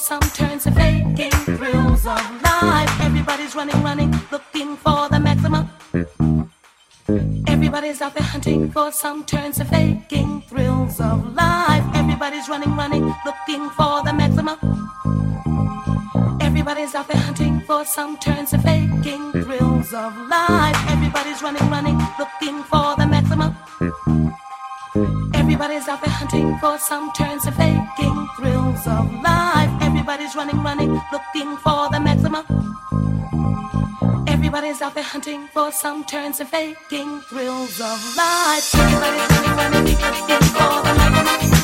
Some turns to faking thrills of life. Everybody's running, running, looking for the maximum. Everybody's out there hunting for some turns to faking thrills of life. Everybody's running, running, looking for the maximum. Everybody's out there hunting for some turns to faking thrills of life. Everybody's running, running, looking for the maximum. Everybody's out there hunting for some turns and faking thrills of life. Everybody's running, running, looking for the maximum.